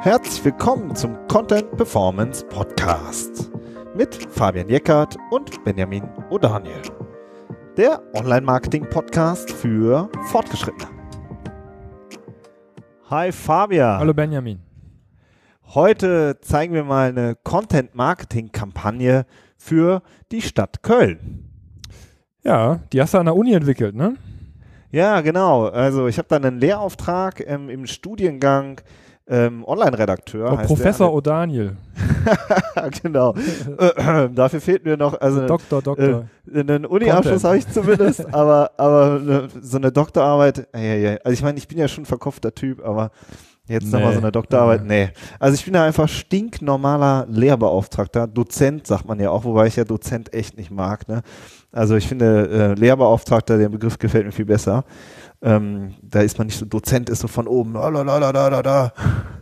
Herzlich willkommen zum Content Performance Podcast mit Fabian Jeckert und Benjamin O'Daniel. Der Online-Marketing-Podcast für Fortgeschrittene. Hi Fabian. Hallo Benjamin. Heute zeigen wir mal eine Content-Marketing-Kampagne für die Stadt Köln. Ja, die hast du an der Uni entwickelt, ne? Ja, genau. Also ich habe dann einen Lehrauftrag ähm, im Studiengang ähm, Online-Redakteur. Oh, Professor O'Daniel. genau. äh, dafür fehlt mir noch, also Doktor, Doktor. Äh, einen Uni-Abschluss habe ich zumindest, aber, aber ne, so eine Doktorarbeit, äh, ja, also ich meine, ich bin ja schon ein verkopfter Typ, aber Jetzt nee. nochmal so eine Doktorarbeit. Ja. Nee. Also ich bin da einfach stinknormaler Lehrbeauftragter. Dozent sagt man ja auch, wobei ich ja Dozent echt nicht mag. Ne? Also ich finde äh, Lehrbeauftragter, der Begriff gefällt mir viel besser. Ähm, da ist man nicht so Dozent, ist so von oben, da,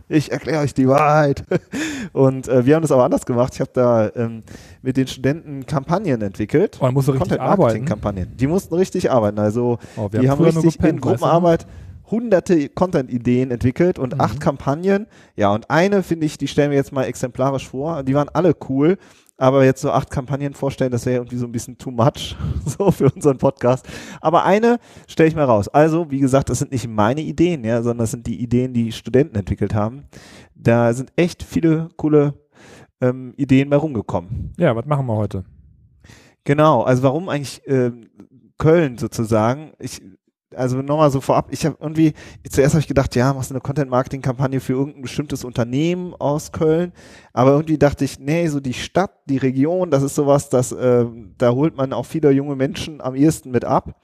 ich erkläre euch die Wahrheit. Und äh, wir haben das aber anders gemacht. Ich habe da ähm, mit den Studenten Kampagnen entwickelt. Oh, musst du richtig arbeiten. Kampagnen. Die mussten richtig arbeiten. Also oh, die haben richtig gepennt, in Gruppenarbeit. Weißt du? Hunderte Content-Ideen entwickelt und mhm. acht Kampagnen. Ja, und eine finde ich, die stellen wir jetzt mal exemplarisch vor. Die waren alle cool. Aber jetzt so acht Kampagnen vorstellen, das wäre irgendwie so ein bisschen too much, so für unseren Podcast. Aber eine stelle ich mal raus. Also, wie gesagt, das sind nicht meine Ideen, ja, sondern das sind die Ideen, die Studenten entwickelt haben. Da sind echt viele coole ähm, Ideen bei rumgekommen. Ja, was machen wir heute? Genau, also warum eigentlich äh, Köln sozusagen? Ich also nochmal so vorab, ich habe irgendwie, zuerst habe ich gedacht, ja, machst du eine Content-Marketing-Kampagne für irgendein bestimmtes Unternehmen aus Köln, aber irgendwie dachte ich, nee, so die Stadt, die Region, das ist sowas, das, äh, da holt man auch viele junge Menschen am ehesten mit ab.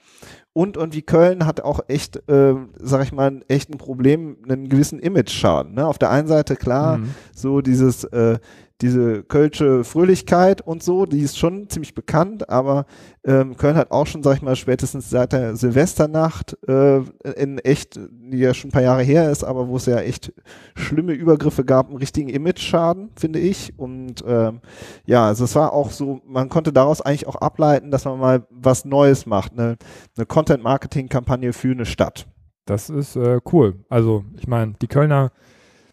Und irgendwie Köln hat auch echt, äh, sag ich mal, echt ein Problem, einen gewissen Image-Schaden. Ne? Auf der einen Seite klar, mhm. so dieses, äh, diese kölsche Fröhlichkeit und so, die ist schon ziemlich bekannt, aber ähm, Köln hat auch schon, sag ich mal, spätestens seit der Silvesternacht äh, in echt, die ja schon ein paar Jahre her ist, aber wo es ja echt schlimme Übergriffe gab, einen richtigen Image-Schaden, finde ich. Und ähm, ja, also es war auch so, man konnte daraus eigentlich auch ableiten, dass man mal was Neues macht, eine, eine Content-Marketing-Kampagne für eine Stadt. Das ist äh, cool. Also ich meine, die Kölner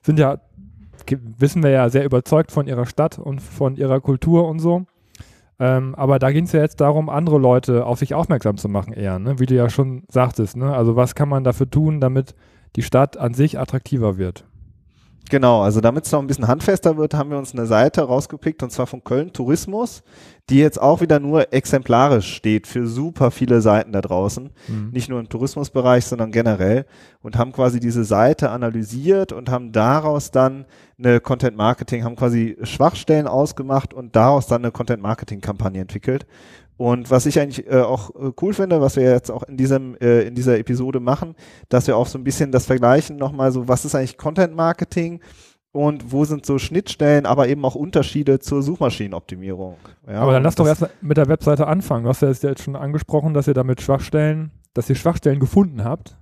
sind ja wissen wir ja sehr überzeugt von ihrer Stadt und von ihrer Kultur und so. Ähm, aber da ging es ja jetzt darum, andere Leute auf sich aufmerksam zu machen eher, ne? wie du ja schon sagtest. Ne? Also was kann man dafür tun, damit die Stadt an sich attraktiver wird? Genau, also damit es noch ein bisschen handfester wird, haben wir uns eine Seite rausgepickt und zwar von Köln Tourismus, die jetzt auch wieder nur exemplarisch steht für super viele Seiten da draußen. Mhm. Nicht nur im Tourismusbereich, sondern generell. Und haben quasi diese Seite analysiert und haben daraus dann eine Content Marketing, haben quasi Schwachstellen ausgemacht und daraus dann eine Content Marketing Kampagne entwickelt. Und was ich eigentlich äh, auch äh, cool finde, was wir jetzt auch in diesem äh, in dieser Episode machen, dass wir auch so ein bisschen das vergleichen nochmal so, was ist eigentlich Content Marketing und wo sind so Schnittstellen, aber eben auch Unterschiede zur Suchmaschinenoptimierung. Ja, aber dann lass doch erst mit der Webseite anfangen. Du hast ja jetzt schon angesprochen, dass ihr damit Schwachstellen, dass ihr Schwachstellen gefunden habt.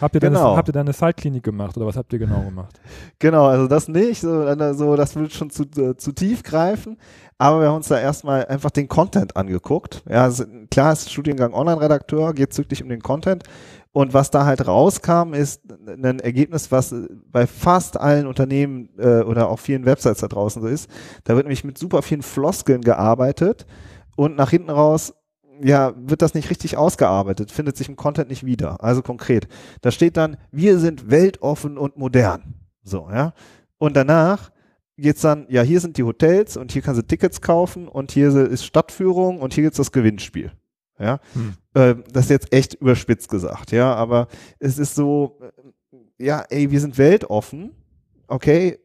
Habt ihr, genau. eine, habt ihr dann eine Side-Klinik gemacht oder was habt ihr genau gemacht? Genau, also das nicht, so, so das würde schon zu, äh, zu tief greifen. Aber wir haben uns da erstmal einfach den Content angeguckt. Ja, also klar ist Studiengang Online-Redakteur, geht wirklich um den Content. Und was da halt rauskam, ist ein Ergebnis, was bei fast allen Unternehmen äh, oder auch vielen Websites da draußen so ist. Da wird nämlich mit super vielen Floskeln gearbeitet und nach hinten raus ja, wird das nicht richtig ausgearbeitet, findet sich im Content nicht wieder. Also konkret, da steht dann, wir sind weltoffen und modern. So, ja. Und danach geht's dann, ja, hier sind die Hotels und hier kannst du Tickets kaufen und hier ist Stadtführung und hier gibt's das Gewinnspiel. Ja, hm. äh, das ist jetzt echt überspitzt gesagt, ja, aber es ist so, äh, ja, ey, wir sind weltoffen, okay,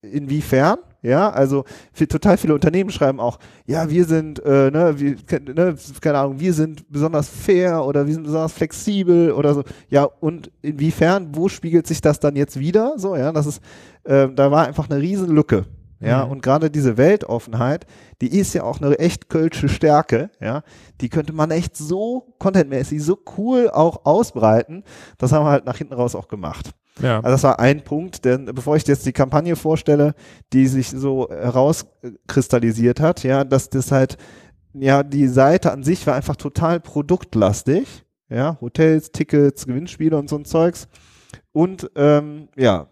inwiefern? Ja, also für, total viele Unternehmen schreiben auch, ja, wir sind, äh, ne, wir, ne, keine Ahnung, wir sind besonders fair oder wir sind besonders flexibel oder so. Ja, und inwiefern, wo spiegelt sich das dann jetzt wieder? So, ja, das ist, äh, da war einfach eine riesen Lücke. Ja, mhm. und gerade diese Weltoffenheit, die ist ja auch eine echt kölsche Stärke, ja. Die könnte man echt so contentmäßig, so cool auch ausbreiten. Das haben wir halt nach hinten raus auch gemacht. Ja. Also das war ein Punkt, denn bevor ich jetzt die Kampagne vorstelle, die sich so herauskristallisiert hat, ja, dass das halt, ja, die Seite an sich war einfach total produktlastig, ja, Hotels, Tickets, Gewinnspiele und so ein Zeugs. Und ähm, ja,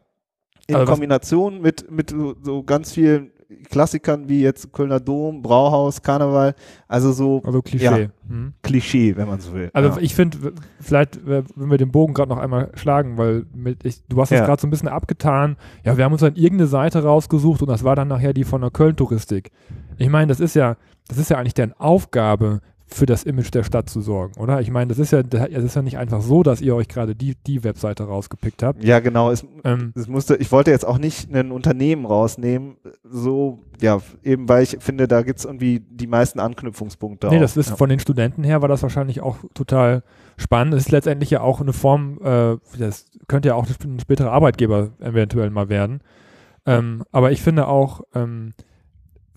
in Aber Kombination mit, mit so, so ganz vielen Klassikern wie jetzt Kölner Dom, Brauhaus, Karneval, also so Also Klischee. Ja. Mhm. Klischee, wenn man so will. Also ja. ich finde, vielleicht, wenn wir den Bogen gerade noch einmal schlagen, weil mit, ich, du hast es Ja. gerade so ein bisschen abgetan. Ja, wir haben uns dann irgendeine Seite rausgesucht und das war dann nachher die von der Köln-Touristik. Ich meine, das ist ja, das ist ja eigentlich deren Aufgabe, für das Image der Stadt zu sorgen, oder? Ich meine, das ist ja, das ist ja nicht einfach so, dass ihr euch gerade die, die Webseite rausgepickt habt. ja, genau. Es, Ähm, es musste, ich wollte jetzt auch nicht ein Unternehmen rausnehmen, so, ja, eben weil ich finde, da gibt's irgendwie die meisten Anknüpfungspunkte. Nee, auch. das ist ja. von den Studenten her war das wahrscheinlich auch total spannend. Es ist letztendlich ja auch eine Form, äh, das könnte ja auch ein späterer Arbeitgeber eventuell mal werden. Ähm, aber ich finde auch, ähm,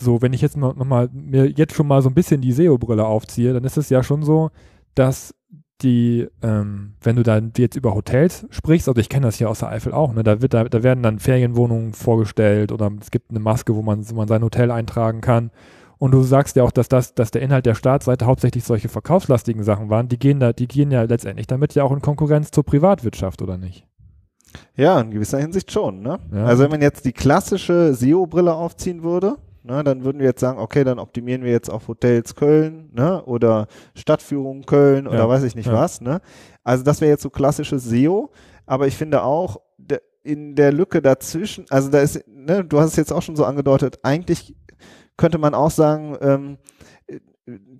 so, wenn ich jetzt noch, noch mal mir jetzt schon mal so ein bisschen die SEO-Brille aufziehe, dann ist es ja schon so, dass die, ähm, wenn du dann jetzt über Hotels sprichst, also ich kenne das hier aus der Eifel auch, ne, da, wird, da, da werden dann Ferienwohnungen vorgestellt oder es gibt eine Maske, wo man, wo man sein Hotel eintragen kann. Und du sagst ja auch, dass das, dass der Inhalt der Startseite hauptsächlich solche verkaufslastigen Sachen waren, die gehen da, die gehen ja letztendlich damit ja auch in Konkurrenz zur Privatwirtschaft, oder nicht? Ja, in gewisser Hinsicht schon. Ne? Ja. Also wenn man jetzt die klassische SEO-Brille aufziehen würde, ne, dann würden wir jetzt sagen, okay, dann optimieren wir jetzt auf Hotels Köln ne, oder Stadtführung Köln oder Ja, weiß ich nicht ja. was. Ne? Also das wäre jetzt so klassisches SEO, aber ich finde auch in der Lücke dazwischen, also da ist, ne, du hast es jetzt auch schon so angedeutet, eigentlich könnte man auch sagen, ähm,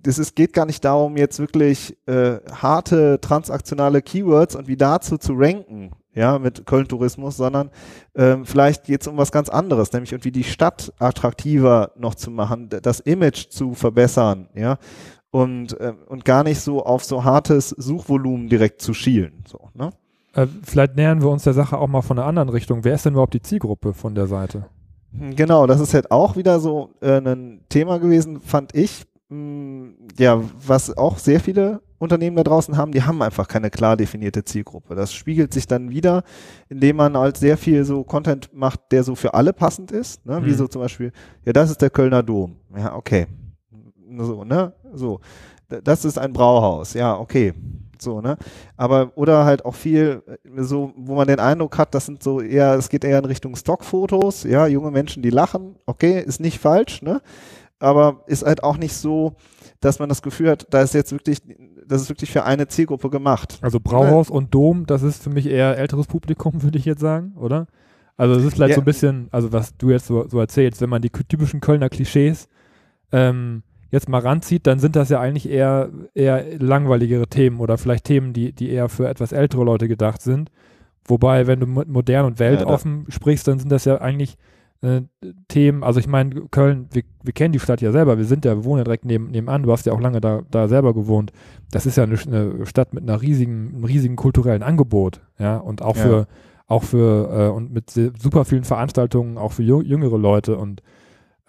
das ist, geht gar nicht darum, jetzt wirklich äh, harte transaktionale Keywords und wie dazu zu ranken, ja, mit Köln-Tourismus, sondern ähm, vielleicht geht es um was ganz anderes, nämlich irgendwie die Stadt attraktiver noch zu machen, das Image zu verbessern, ja, und, äh, und gar nicht so auf so hartes Suchvolumen direkt zu schielen, so, ne? Äh, vielleicht nähern wir uns der Sache auch mal von einer anderen Richtung. Wer ist denn überhaupt die Zielgruppe von der Seite? Genau, das ist halt auch wieder so äh, ein Thema gewesen, fand ich. Hm, Ja, was auch sehr viele Unternehmen da draußen haben, die haben einfach keine klar definierte Zielgruppe. Das spiegelt sich dann wieder, indem man halt sehr viel so Content macht, der so für alle passend ist. Ne? Wie Mhm. so zum Beispiel, ja, das ist der Kölner Dom. Ja, okay. So, ne? So. Das ist ein Brauhaus. Ja, okay. So, ne? Aber, oder halt auch viel, äh, so, wo man den Eindruck hat, das sind so eher, es geht eher in Richtung Stockfotos, ja, junge Menschen, die lachen, okay, ist nicht falsch, ne? Aber ist halt auch nicht so, dass man das Gefühl hat, da ist jetzt wirklich, das ist wirklich für eine Zielgruppe gemacht. Also Brauhaus und Dom, das ist für mich eher älteres Publikum, würde ich jetzt sagen, oder? Also es ist vielleicht Ja. so ein bisschen, also was du jetzt so, so erzählst, wenn man die typischen Kölner Klischees ähm, jetzt mal ranzieht, dann sind das ja eigentlich eher, eher langweiligere Themen oder vielleicht Themen, die, die eher für etwas ältere Leute gedacht sind. Wobei, wenn du mit modern und weltoffen sprichst, dann sind das ja eigentlich äh, Themen, also ich meine, Köln, wir, wir kennen die Stadt ja selber, wir sind ja, wir wohnen ja direkt neben, nebenan, du hast ja auch lange da, da selber gewohnt. Das ist ja eine, eine Stadt mit einer riesigen, einem riesigen kulturellen Angebot, ja, und auch Ja. für, auch für, äh, und mit super vielen Veranstaltungen, auch für jüngere Leute. Und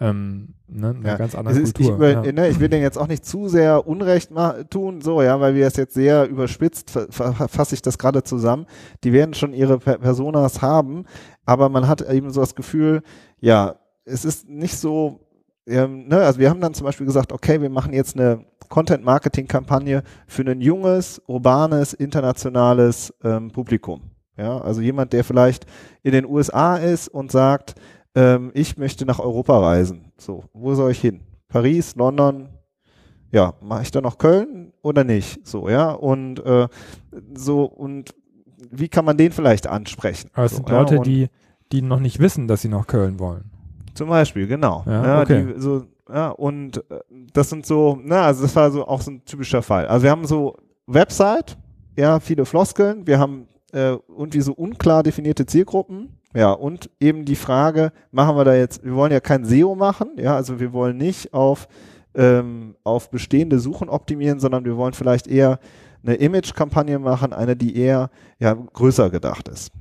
ähm, ne, eine Ja. ganz andere ist, ich, Kultur. über, ja. ne, ich will den jetzt auch nicht zu sehr Unrecht tun, so, ja, weil wir es jetzt sehr überspitzt, fa- fa- fasse ich das gerade zusammen. Die werden schon ihre per Personas haben, aber man hat eben so das Gefühl, ja, es ist nicht so, ähm, ne, also wir haben dann zum Beispiel gesagt, okay, wir machen jetzt eine Content-Marketing-Kampagne für ein junges, urbanes, internationales ähm, Publikum. Ja, also jemand, der vielleicht in den USA ist und sagt, ähm, ich möchte nach Europa reisen. So, wo soll ich hin? Paris, London, ja, mache ich da noch Köln oder nicht? So, ja, und äh, so, und wie kann man den vielleicht ansprechen? Aber es so, sind ja, Leute, die, die noch nicht wissen, dass sie nach Köln wollen. Zum Beispiel, genau. Ja, Ja, okay. die, so, ja, und äh, das sind so, na, also das war so auch so ein typischer Fall. Also wir haben so Website, ja, viele Floskeln, wir haben äh, irgendwie so unklar definierte Zielgruppen, ja, und eben die Frage, machen wir da jetzt, wir wollen ja kein SEO machen, ja, also wir wollen nicht auf, ähm, auf bestehende Suchen optimieren, sondern wir wollen vielleicht eher eine Image-Kampagne machen, eine, die eher ja, größer gedacht ist.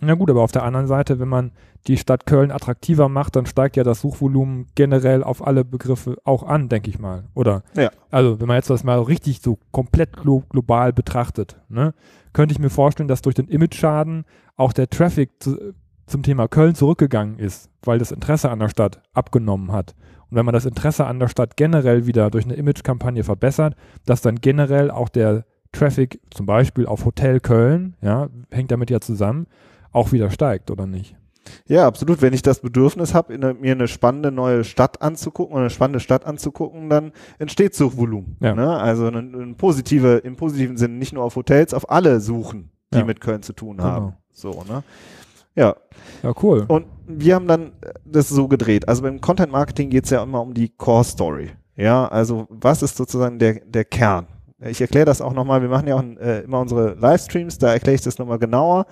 Na gut, aber auf der anderen Seite, wenn man die Stadt Köln attraktiver macht, dann steigt ja das Suchvolumen generell auf alle Begriffe auch an, denke ich mal. Oder? Ja. Also, wenn man jetzt das mal richtig so komplett glo global betrachtet, ne, könnte ich mir vorstellen, dass durch den Image-Schaden auch der Traffic zu, zum Thema Köln zurückgegangen ist, weil das Interesse an der Stadt abgenommen hat. Und wenn man das Interesse an der Stadt generell wieder durch eine Image-Kampagne verbessert, dass dann generell auch der, Traffic zum Beispiel auf Hotel Köln, ja, hängt damit ja zusammen, auch wieder steigt, oder nicht? Ja, absolut. Wenn ich das Bedürfnis habe, mir eine spannende neue Stadt anzugucken oder eine spannende Stadt anzugucken, dann entsteht Suchvolumen. Ja. Ne? Also eine, eine positive, im positiven Sinne nicht nur auf Hotels, auf alle suchen, die Ja. mit Köln zu tun Genau. haben. So, ne? Ja. Ja, cool. Und wir haben dann das so gedreht. Also beim Content Marketing geht es ja immer um die Core Story. Ja, also was ist sozusagen der, der Kern? Ich erkläre das auch nochmal, wir machen ja auch äh, immer unsere Livestreams, da erkläre ich das nochmal genauer.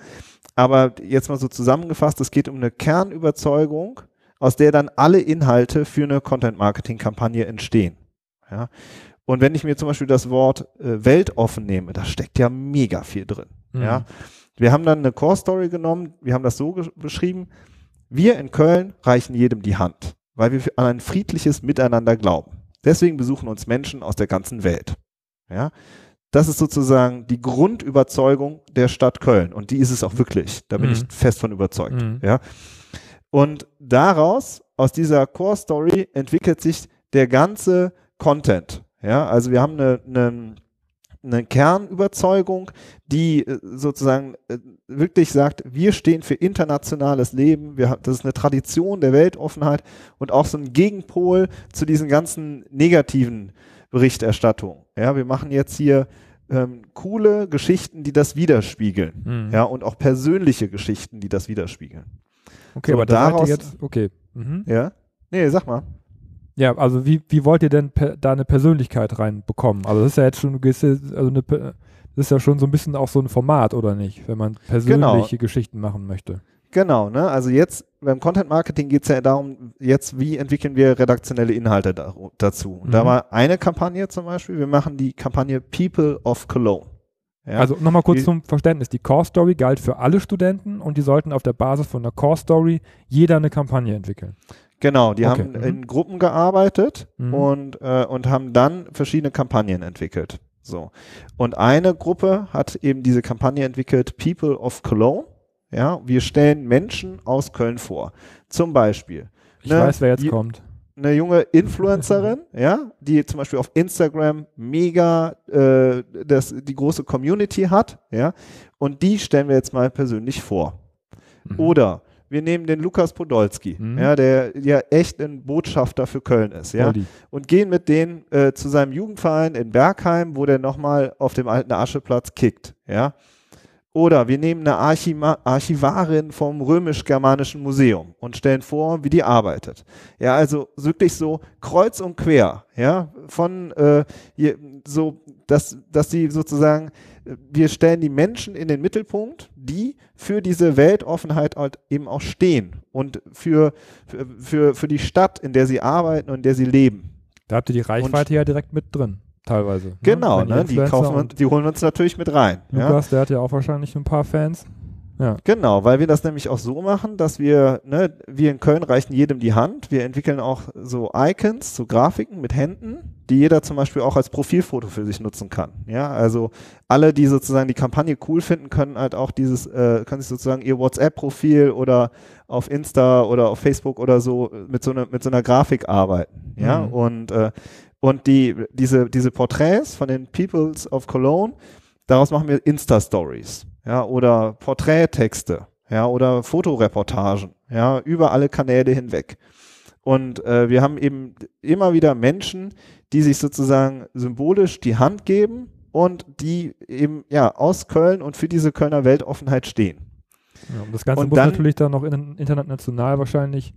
Aber jetzt mal so zusammengefasst, es geht um eine Kernüberzeugung, aus der dann alle Inhalte für eine Content-Marketing-Kampagne entstehen. Ja? Und wenn ich mir zum Beispiel das Wort äh, weltoffen nehme, da steckt ja mega viel drin. Mhm. Ja? Wir haben dann eine Core-Story genommen, wir haben das so beschrieben, wir in Köln reichen jedem die Hand, weil wir an ein friedliches Miteinander glauben. Deswegen besuchen uns Menschen aus der ganzen Welt. Ja? Das ist sozusagen die Grundüberzeugung der Stadt Köln. Und die ist es auch wirklich. Da bin Mhm. ich fest von überzeugt. Mhm. Ja? Und daraus, aus dieser Core Story, entwickelt sich der ganze Content. Ja? Also wir haben eine, eine, eine Kernüberzeugung, die äh, sozusagen äh, wirklich sagt, wir stehen für internationales Leben, wir, das ist eine Tradition der Weltoffenheit und auch so ein Gegenpol zu diesen ganzen negativen Berichterstattungen. Ja, wir machen jetzt hier ähm, coole Geschichten, die das widerspiegeln. Mhm. Ja, und auch persönliche Geschichten, die das widerspiegeln. Okay, So, aber daraus- jetzt, okay. Mhm. Ja? Nee, sag mal. Ja, also wie, wie wollt ihr denn per, da eine Persönlichkeit reinbekommen? Also das ist ja jetzt schon, also eine, das ist ja schon so ein bisschen auch so ein Format, oder nicht? Wenn man persönliche Geschichten machen möchte. Genau, ne? Also jetzt beim Content Marketing geht es ja darum, jetzt wie entwickeln wir redaktionelle Inhalte da, dazu. Und da Mhm. war eine Kampagne zum Beispiel, wir machen die Kampagne People of Cologne. Ja? Also nochmal kurz Die- zum Verständnis. Die Core Story galt für alle Studenten und die sollten auf der Basis von der Core Story jeder eine Kampagne entwickeln. Genau, die Okay, haben mhm. in Gruppen gearbeitet Mhm. und, äh, und haben dann verschiedene Kampagnen entwickelt. So. Und eine Gruppe hat eben diese Kampagne entwickelt, People of Cologne. Ja, wir stellen Menschen aus Köln vor. Zum Beispiel Ich Ne, weiß, wer jetzt die- kommt. eine junge Influencerin, ja, die zum Beispiel auf Instagram mega äh, das, die große Community hat, ja, und die stellen wir jetzt mal persönlich vor. Mhm. Oder wir nehmen den Lukas Podolski, Mhm. ja, der ja echt ein Botschafter für Köln ist, ja, Olli. und gehen mit denen äh, zu seinem Jugendverein in Bergheim, wo der nochmal auf dem alten Ascheplatz kickt, ja. Oder wir nehmen eine Archima Archivarin vom Römisch-Germanischen Museum und stellen vor, wie die arbeitet. Ja, also wirklich so kreuz und quer, ja, von äh, hier, so, dass, dass sie sozusagen, wir stellen die Menschen in den Mittelpunkt, die für diese Weltoffenheit halt eben auch stehen und für, für, für, für die Stadt, in der sie arbeiten und in der sie leben. Da habt ihr die Reichweite ja direkt mit drin, teilweise. ne? Genau, ne? die, kaufen wir, die holen wir uns natürlich mit rein. Ja? Lukas, der hat ja auch wahrscheinlich ein paar Fans. Genau, weil wir das nämlich auch so machen, dass wir, ne, wir in Köln reichen jedem die Hand. Wir entwickeln auch so Icons, so Grafiken mit Händen, die jeder zum Beispiel auch als Profilfoto für sich nutzen kann. Ja, also alle, die sozusagen die Kampagne cool finden, können halt auch dieses, äh, können sich sozusagen ihr WhatsApp-Profil oder auf Insta oder auf Facebook oder so mit so einer mit so einer Grafik arbeiten. Ja, Mhm. und äh, und die diese diese Porträts von den Peoples of Cologne, daraus machen wir Insta-Stories, ja, oder Porträttexte, ja, oder Fotoreportagen, ja, über alle Kanäle hinweg. Und äh, wir haben eben immer wieder Menschen, die sich sozusagen symbolisch die Hand geben und die eben ja aus Köln und für diese Kölner Weltoffenheit stehen. Ja, und das Ganze Und muss dann- natürlich dann noch in, international wahrscheinlich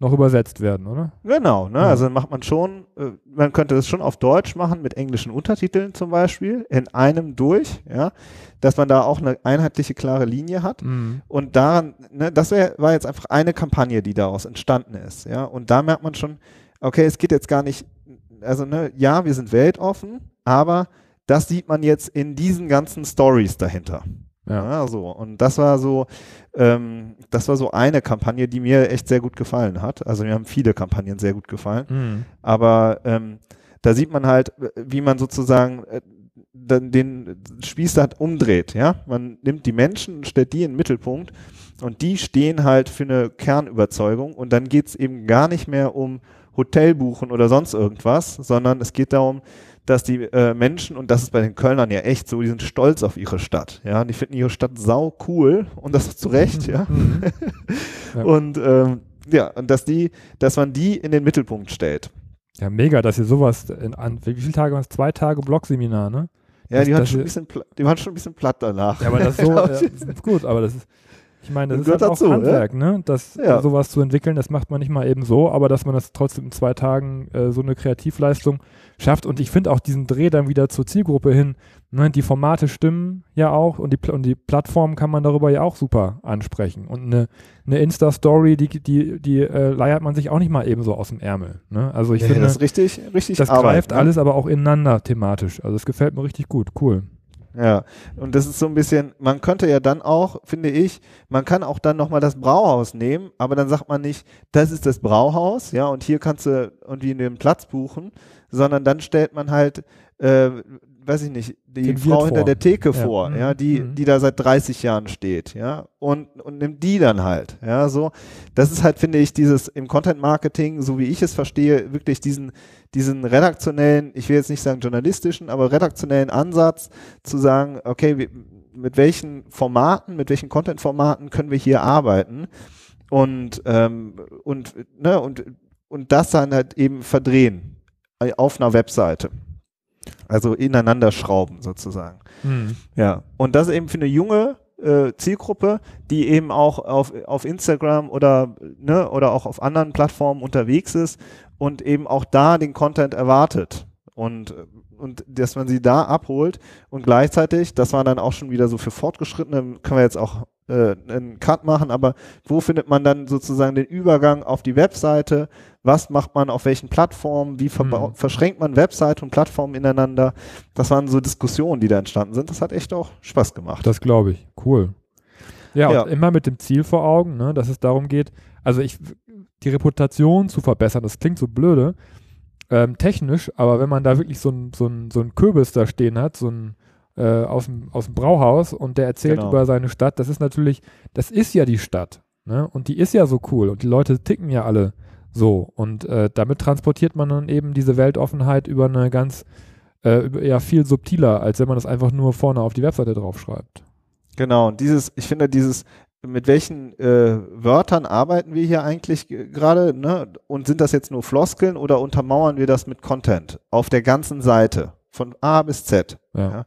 noch übersetzt werden, oder? Genau, ne? Ja. Also macht man schon, äh, man könnte das schon auf Deutsch machen, mit englischen Untertiteln zum Beispiel, in einem durch, ja, dass man da auch eine einheitliche, klare Linie hat. Mhm. Und daran, ne, das wär, war jetzt einfach eine Kampagne, die daraus entstanden ist, ja. Und da merkt man schon, okay, es geht jetzt gar nicht, also ne, ja, wir sind weltoffen, aber das sieht man jetzt in diesen ganzen Stories dahinter. Ja. Ja, so. Und das war so, ähm, das war so eine Kampagne, die mir echt sehr gut gefallen hat. Also mir haben viele Kampagnen sehr gut gefallen. Mhm. Aber ähm, da sieht man halt, wie man sozusagen äh, den Spieß halt umdreht, ja. Man nimmt die Menschen und stellt die in den Mittelpunkt und die stehen halt für eine Kernüberzeugung und dann geht es eben gar nicht mehr um Hotelbuchen oder sonst irgendwas, sondern es geht darum, dass die äh, Menschen, und das ist bei den Kölnern ja echt so, die sind stolz auf ihre Stadt. Ja, die finden ihre Stadt sau cool und das zu Recht, ja. Mhm. Ja. Und ähm, ja, und dass die, dass man die in den Mittelpunkt stellt. Ja, mega, dass ihr sowas in, an, wie viele Tage waren es? Zwei Tage Blogseminar, ne? Ja, Das- die, waren schon ein bisschen, pla- die waren schon ein bisschen platt danach. Ja, aber das so, ja, das ist gut, aber das ist, ich meine, das ist Gehört halt auch dazu, Handwerk, ne? Das, Ja. sowas zu entwickeln, das macht man nicht mal eben so, aber dass man das trotzdem in zwei Tagen äh, so eine Kreativleistung schafft und ich finde auch diesen Dreh dann wieder zur Zielgruppe hin, ne? Die Formate stimmen ja auch und die, Pl- und die Plattform kann man darüber ja auch super ansprechen und eine, eine Insta-Story, die, die, die äh, leiert man sich auch nicht mal eben so aus dem Ärmel, ne? Also ich Nee, finde, das ist richtig, richtig das Arbeit, greift ne? alles aber auch ineinander thematisch, also es gefällt mir richtig gut, cool. Ja, und das ist so ein bisschen, man könnte ja dann auch, finde ich, man kann auch dann nochmal das Brauhaus nehmen, aber dann sagt man nicht, das ist das Brauhaus, ja, und hier kannst du irgendwie einen Platz buchen, sondern dann stellt man halt, äh, weiß ich nicht, die Den Frau hinter vor. der Theke Ja. vor, Mhm. ja, die, Mhm. die da seit 30 Jahren steht, ja, und, und nimmt die dann halt, ja, so. Das ist halt, finde ich, dieses im Content Marketing, so wie ich es verstehe, wirklich diesen, diesen redaktionellen, ich will jetzt nicht sagen journalistischen, aber redaktionellen Ansatz zu sagen, okay, mit welchen Formaten, mit welchen Content-Formaten können wir hier arbeiten und, ähm, und, ne, und, und das dann halt eben verdrehen äh, auf einer Webseite. Also ineinander schrauben sozusagen. Mhm. Ja, und das eben für eine junge äh, Zielgruppe, die eben auch auf, auf Instagram oder, ne, oder auch auf anderen Plattformen unterwegs ist und eben auch da den Content erwartet. Und, und dass man sie da abholt und gleichzeitig, das war dann auch schon wieder so für Fortgeschrittene, können wir jetzt auch äh, einen Cut machen, aber wo findet man dann sozusagen den Übergang auf die Webseite? Was macht man auf welchen Plattformen? Wie Mhm. verschränkt man Webseite und Plattformen ineinander? Das waren so Diskussionen, die da entstanden sind. Das hat echt auch Spaß gemacht. Das glaube ich. Cool. Ja, Ja. und immer mit dem Ziel vor Augen, ne, dass es darum geht, also ich, die Reputation zu verbessern, das klingt so blöde, ähm, technisch, aber wenn man da wirklich so ein, so so ein Kürbis da stehen hat, so ein äh, aus, dem, aus dem Brauhaus und der erzählt Genau. über seine Stadt, das ist natürlich, das ist ja die Stadt, ne? Und die ist ja so cool und die Leute ticken ja alle so. Und äh, damit transportiert man dann eben diese Weltoffenheit über eine ganz, äh, über, ja, viel subtiler, als wenn man das einfach nur vorne auf die Webseite draufschreibt. Genau, und dieses, ich finde dieses, mit welchen äh, Wörtern arbeiten wir hier eigentlich gerade, ne? Und sind das jetzt nur Floskeln oder untermauern wir das mit Content auf der ganzen Seite von A bis Z? Ja. Ja.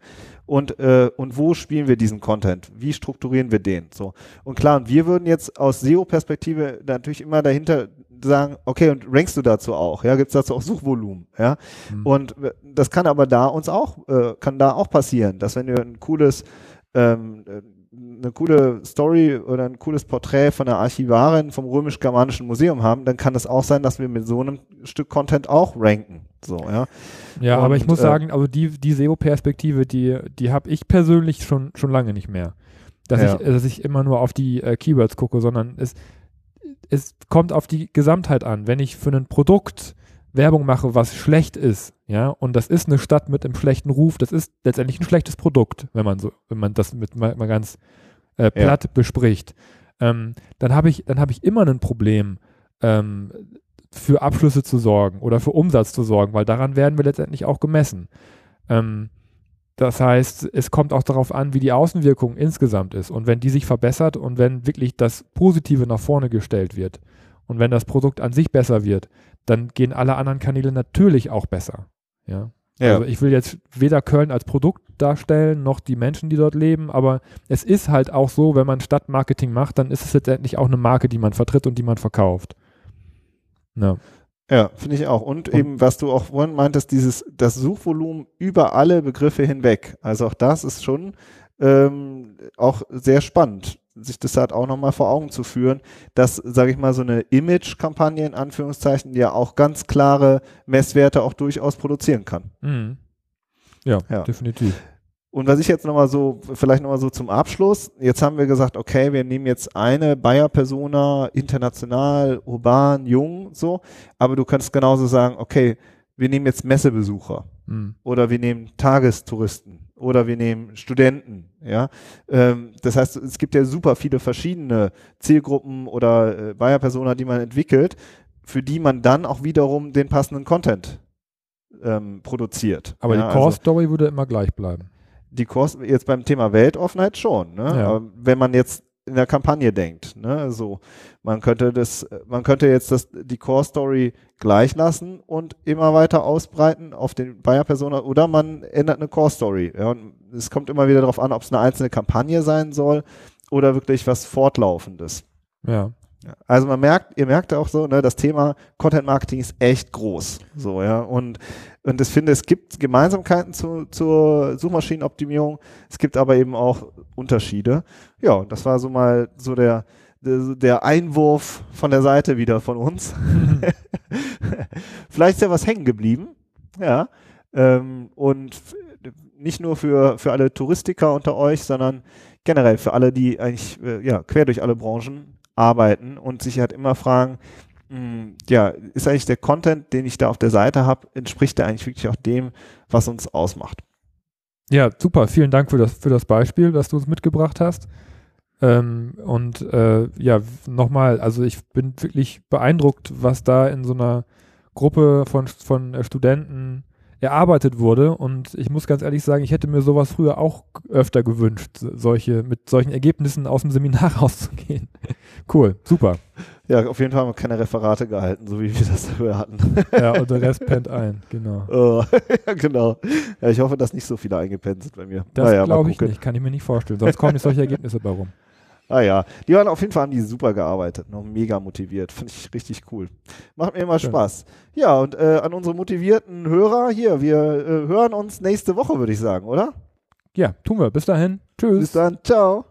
Und, äh, und wo spielen wir diesen Content? Wie strukturieren wir den? So. Und klar, und wir würden jetzt aus SEO-Perspektive natürlich immer dahinter sagen, okay, und rankst du dazu auch? Ja, gibt's dazu auch Suchvolumen? Ja. Mhm. Und w- das kann aber da uns auch, äh, kann da auch passieren, dass wenn wir ein cooles, ähm, äh, eine coole Story oder ein cooles Porträt von der Archivarin vom römisch-germanischen Museum haben, dann kann es auch sein, dass wir mit so einem Stück Content auch ranken. So, ja. Ja, aber ich Und, muss äh, sagen, also die, die SEO-Perspektive, die, die habe ich persönlich schon, schon lange nicht mehr. Dass, Ja. ich, dass ich immer nur auf die äh, Keywords gucke, sondern es, es kommt auf die Gesamtheit an. Wenn ich für ein Produkt Werbung mache, was schlecht ist, ja, und das ist eine Stadt mit einem schlechten Ruf, das ist letztendlich ein schlechtes Produkt, wenn man so, wenn man das mit mal, mal ganz äh, platt bespricht, ähm, dann habe ich, dann habe ich immer ein Problem, ähm, für Abschlüsse zu sorgen oder für Umsatz zu sorgen, weil daran werden wir letztendlich auch gemessen. Ähm, das heißt, es kommt auch darauf an, wie die Außenwirkung insgesamt ist. Und wenn die sich verbessert und wenn wirklich das Positive nach vorne gestellt wird und wenn das Produkt an sich besser wird, dann gehen alle anderen Kanäle natürlich auch besser. Ja. Ja. Also ich will jetzt weder Köln als Produkt darstellen, noch die Menschen, die dort leben, aber es ist halt auch so, wenn man Stadtmarketing macht, dann ist es letztendlich auch eine Marke, die man vertritt und die man verkauft. Ja. Ja, finde ich auch. Und, Und- eben, was du auch vorhin meintest, dieses, das Suchvolumen über alle Begriffe hinweg. Also auch das ist schon ähm, auch sehr spannend, sich das halt auch nochmal vor Augen zu führen, dass, sage ich mal, so eine Image-Kampagne in Anführungszeichen ja auch ganz klare Messwerte auch durchaus produzieren kann. Mhm. Ja, Ja. definitiv. Und was ich jetzt nochmal so, vielleicht nochmal so zum Abschluss, jetzt haben wir gesagt, okay, wir nehmen jetzt eine Bayer-Persona, international, urban, jung, so, aber du kannst genauso sagen, okay, wir nehmen jetzt Messebesucher Mhm. oder wir nehmen Tagestouristen oder wir nehmen Studenten, ja. Ähm, das heißt, es gibt ja super viele verschiedene Zielgruppen oder äh, Bayer-Persona, die man entwickelt, für die man dann auch wiederum den passenden Content ähm, produziert. Aber ja, die Core Story würde immer gleich bleiben. Die Core, jetzt beim Thema Weltoffenheit schon. Ne? Ja. Wenn man jetzt in der Kampagne denkt, ne, so, man könnte das, man könnte jetzt das, die Core Story gleich lassen und immer weiter ausbreiten auf den Bayer Persona oder man ändert eine Core Story. Ja, und es kommt immer wieder darauf an, ob es eine einzelne Kampagne sein soll oder wirklich was Fortlaufendes. Ja. Also man merkt, ihr merkt auch so, ne, das Thema Content Marketing ist echt groß. So, ja. Und, und ich finde, es gibt Gemeinsamkeiten zu, zur Suchmaschinenoptimierung, es gibt aber eben auch Unterschiede. Ja, das war so mal so der, der, Einwurf von der Seite wieder von uns. Vielleicht ist ja was hängen geblieben. Ja. Ähm, und nicht nur für, für alle Touristiker unter euch, sondern generell für alle, die eigentlich äh, ja, quer durch alle Branchen arbeiten und sich halt immer fragen, mh, ja, ist eigentlich der Content, den ich da auf der Seite habe, entspricht der eigentlich wirklich auch dem, was uns ausmacht? Ja, super. Vielen Dank für das, für das Beispiel, das du uns mitgebracht hast. Ähm, und äh, ja, nochmal, also ich bin wirklich beeindruckt, was da in so einer Gruppe von, von äh, Studenten erarbeitet wurde. Und ich muss ganz ehrlich sagen, ich hätte mir sowas früher auch öfter gewünscht, solche, mit solchen Ergebnissen aus dem Seminar rauszugehen. cool, super. Ja, auf jeden Fall haben wir keine Referate gehalten, so wie wir das früher hatten. Ja, und der Rest pennt ein, genau. Oh, ja, genau. Ja, ich hoffe, dass nicht so viele eingepennt sind bei mir. Das Naja, glaube ich nicht, kann ich mir nicht vorstellen. Sonst kommen nicht solche Ergebnisse bei rum. Ah ja, die waren auf jeden Fall, haben die super gearbeitet, noch mega motiviert. Finde ich richtig cool. Macht mir immer Schön. Spaß. Ja, und äh, an unsere motivierten Hörer hier, wir äh, hören uns nächste Woche, würde ich sagen, oder? Ja, tun wir. Bis dahin. Tschüss. Bis dann, ciao.